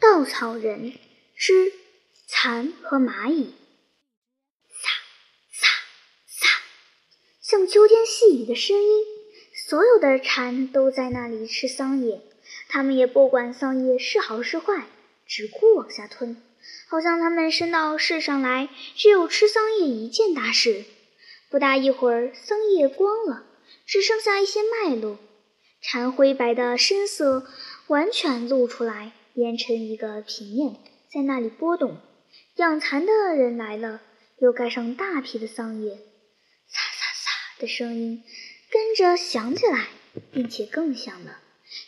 稻草人之蚕和蚂蚁，撒撒撒，像秋天细雨的声音。所有的蝉都在那里吃桑叶，它们也不管桑叶是好是坏，只顾往下吞，好像它们生到世上来只有吃桑叶一件大事。不大一会儿，桑叶光了，只剩下一些脉络，蝉灰白的身色完全露出来，连成一个平面，在那里波动。养蚕的人来了，又盖上大批的桑叶，沙沙沙的声音。跟着响起来，并且更响了，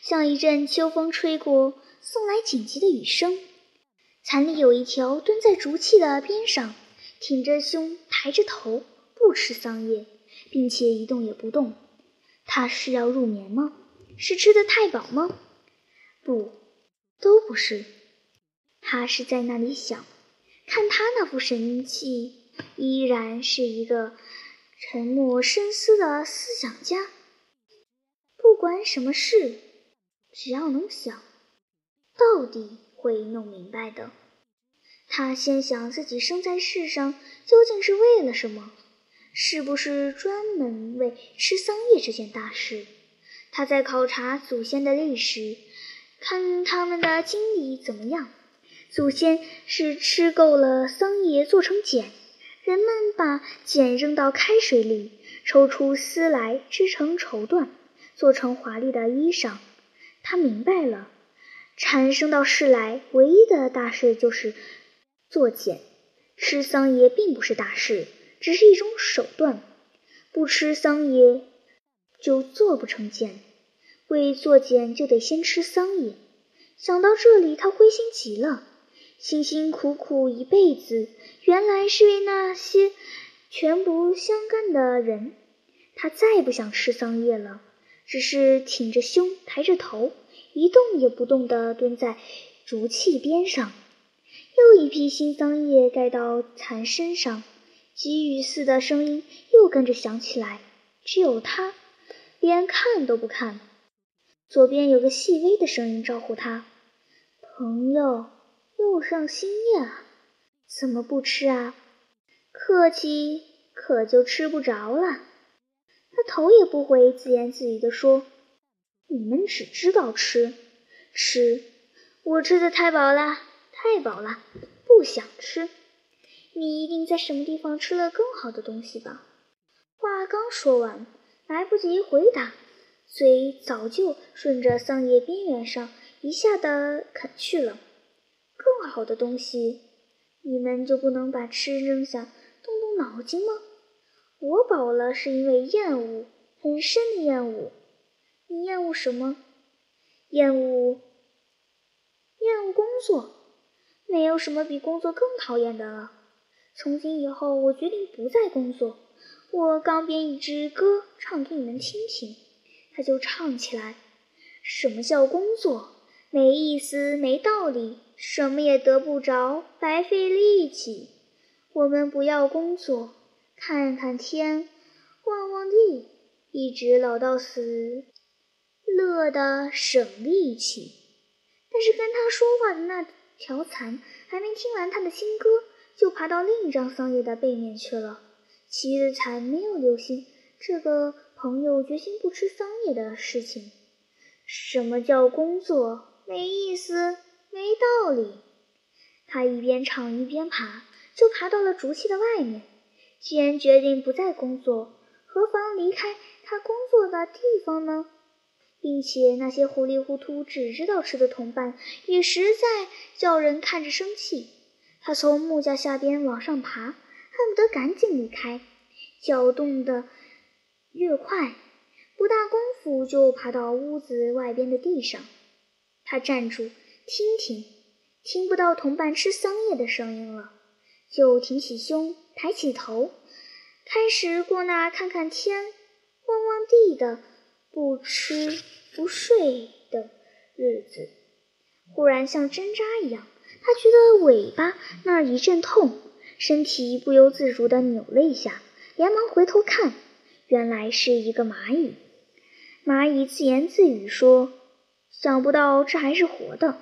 像一阵秋风吹过，送来紧急的雨声。蚕里有一条蹲在竹器的边上，挺着胸，抬着头，不吃桑叶，并且一动也不动。它是要入眠吗？是吃得太饱吗？不，都不是。他是在那里想，看他那副神气，依然是一个。沉默深思的思想家，不管什么事，只要能想，到底会弄明白的。他先想自己生在世上究竟是为了什么，是不是专门为吃桑叶这件大事？他在考察祖先的历史，看他们的经历怎么样。祖先是吃够了桑叶做成茧。人们把茧扔到开水里，抽出丝来织成绸缎，做成华丽的衣裳。他明白了，蝉生到世来唯一的大事就是做茧。吃桑叶并不是大事，只是一种手段。不吃桑叶就做不成茧，为作茧就得先吃桑叶。想到这里，他灰心极了。辛辛苦苦一辈子，原来是为那些全不相干的人。他再不想吃桑叶了，只是挺着胸，抬着头，一动也不动地蹲在竹器边上。又一批新桑叶盖到蚕身上，急雨似的声音又跟着响起来。只有他，连看都不看。左边有个细微的声音招呼他：“朋友。”又上新叶了，怎么不吃啊？客气可就吃不着了。他头也不回，自言自语地说：“你们只知道吃，吃，我吃的太饱了，太饱了，不想吃。你一定在什么地方吃了更好的东西吧？”话刚说完，来不及回答，嘴早就顺着桑叶边缘上一下的啃去了。更好的东西，你们就不能把吃扔下，动动脑筋吗？我饱了是因为厌恶，很深的厌恶。你厌恶什么？厌恶，厌恶工作。没有什么比工作更讨厌的了。从今以后，我决定不再工作。我刚编一支歌，唱给你们听听。他就唱起来：什么叫工作？没意思，没道理。什么也得不着，白费力气。我们不要工作，看看天，望望地，一直老到死，乐得省力气。但是跟他说话的那条蚕还没听完他的新歌，就爬到另一张桑叶的背面去了。其余的蚕没有留心这个朋友决心不吃桑叶的事情。什么叫工作？没意思。没道理。他一边唱一边爬，就爬到了竹器的外面。既然决定不再工作，何妨离开他工作的地方呢？并且那些糊里糊涂只知道吃的同伴也实在叫人看着生气。他从木架下边往上爬，恨不得赶紧离开。脚动得越快，不大功夫就爬到屋子外边的地上。他站住。听听，听不到同伴吃桑叶的声音了，就挺起胸，抬起头，开始过那看看天、望望地的不吃不睡的日子。忽然像针扎一样，他觉得尾巴那儿一阵痛，身体不由自主地扭了一下，连忙回头看，原来是一个蚂蚁。蚂蚁自言自语说：“想不到这还是活的。”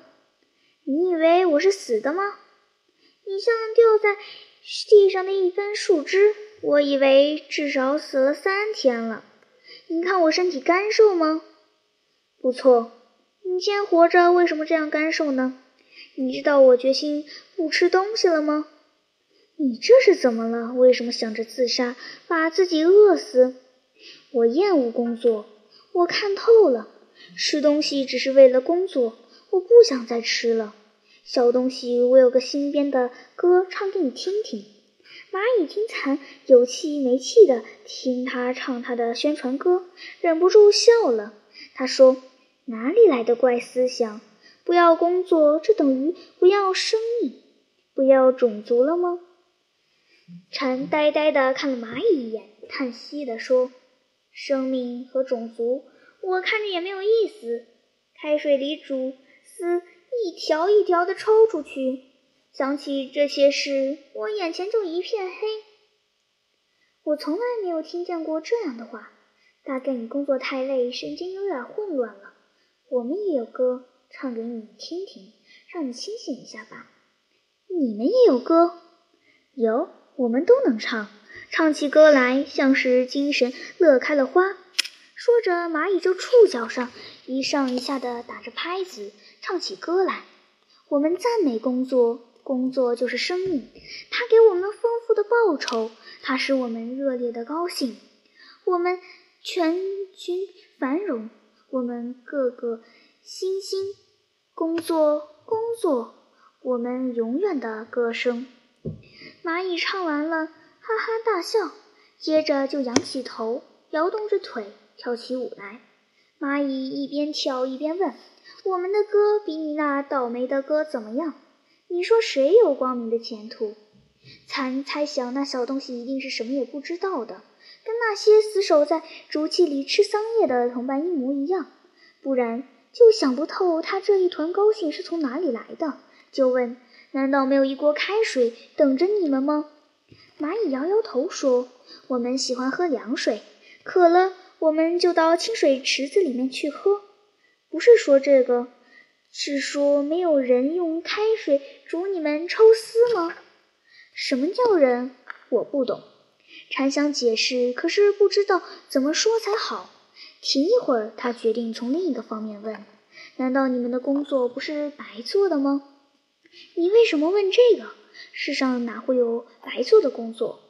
你以为我是死的吗？你像掉在地上的一根树枝，我以为至少死了三天了。你看我身体干瘦吗？不错。你既然活着，为什么这样干瘦呢？你知道我决心不吃东西了吗？你这是怎么了？为什么想着自杀，把自己饿死？我厌恶工作，我看透了，吃东西只是为了工作，我不想再吃了。小东西，我有个新编的歌，唱给你听听。蚂蚁听蚕有气没气的听他唱他的宣传歌，忍不住笑了。他说：“哪里来的怪思想？不要工作，这等于不要生命，不要种族了吗？”蝉呆呆地看了蚂蚁一眼，叹息地说：“生命和种族，我看着也没有意思。开水里煮丝。”一条一条的抽出去，想起这些事，我眼前就一片黑。我从来没有听见过这样的话。大概你工作太累，神经有点混乱了。我们也有歌，唱给你听听，让你清醒一下吧。你们也有歌？有，我们都能唱，唱起歌来像是精神乐开了花。说着，蚂蚁就触角上一上一下的打着拍子。唱起歌来，我们赞美工作，工作就是生命，它给我们丰富的报酬，它使我们热烈的高兴，我们全群繁荣，我们个个欣欣，工作，工作，我们永远的歌声。蚂蚁唱完了，哈哈大笑，接着就仰起头，摇动着腿，跳起舞来。蚂蚁一边跳一边问。我们的歌比你那倒霉的歌怎么样？你说谁有光明的前途？蚕猜想那小东西一定是什么也不知道的，跟那些死守在竹器里吃桑叶的同伴一模一样，不然就想不透他这一团高兴是从哪里来的。就问：难道没有一锅开水等着你们吗？蚂蚁摇摇头说：“我们喜欢喝凉水，渴了我们就到清水池子里面去喝。”不是说这个，是说没有人用开水煮你们抽丝吗？什么叫人？我不懂。蝉想解释，可是不知道怎么说才好。停一会儿，他决定从另一个方面问：难道你们的工作不是白做的吗？你为什么问这个？世上哪会有白做的工作？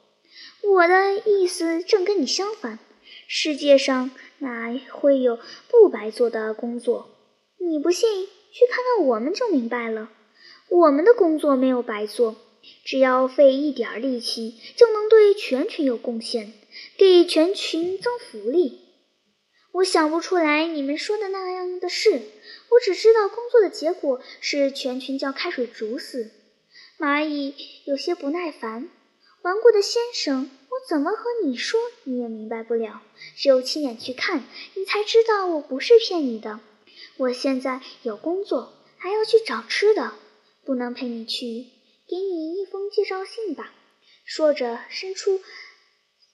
我的意思正跟你相反。世界上哪会有不白做的工作？你不信，去看看我们就明白了。我们的工作没有白做，只要费一点力气，就能对全群有贡献，给全群增福利。我想不出来你们说的那样的事，我只知道工作的结果是全群叫开水煮死。蚂蚁有些不耐烦，顽固的先生。我怎么和你说，你也明白不了。只有亲眼去看，你才知道我不是骗你的。我现在有工作，还要去找吃的，不能陪你去。给你一封介绍信吧。说着，伸出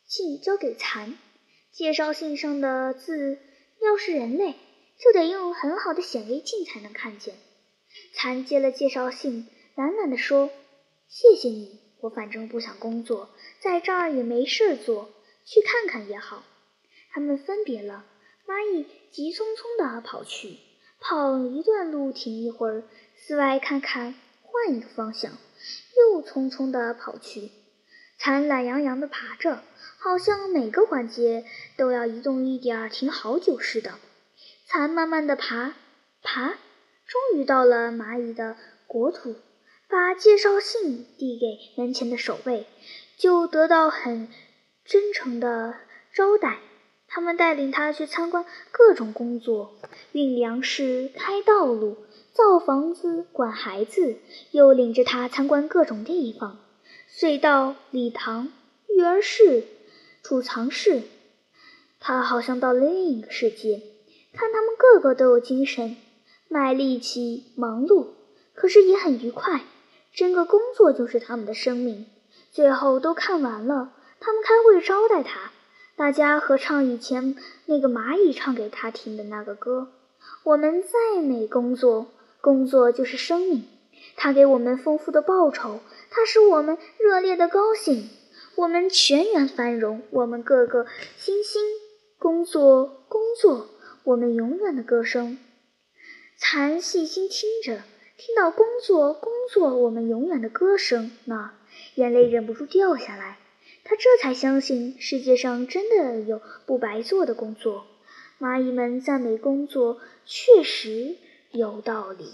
信交给蚕。介绍信上的字，要是人类，就得用很好的显微镜才能看见。蚕接了介绍信，懒懒地说：“谢谢你。”我反正不想工作，在这儿也没事做，去看看也好。他们分别了，蚂蚁急匆匆地跑去，跑一段路停一会儿，四外看看，换一个方向，又匆匆地跑去。蚕懒洋洋地爬着，好像每个环节都要移动一点儿，停好久似的。蚕慢慢的爬，爬，终于到了蚂蚁的国土。把介绍信递给门前的守卫，就得到很真诚的招待。他们带领他去参观各种工作：运粮食、开道路、造房子、管孩子。又领着他参观各种地方：隧道、礼堂、育儿室、储藏室。他好像到了另一个世界。看他们个个都有精神，卖力气、忙碌，可是也很愉快。整个工作就是他们的生命。最后都看完了，他们开会招待他，大家合唱以前那个蚂蚁唱给他听的那个歌。我们再美工作，工作就是生命，它给我们丰富的报酬，它使我们热烈的高兴，我们全员繁荣，我们个个欣欣。工作，工作，我们永远的歌声。蚕细心听着，听到“工作，工作，我们永远的歌声”，那眼泪忍不住掉下来。他这才相信世界上真的有不白做的工作。蚂蚁们赞美工作，确实有道理。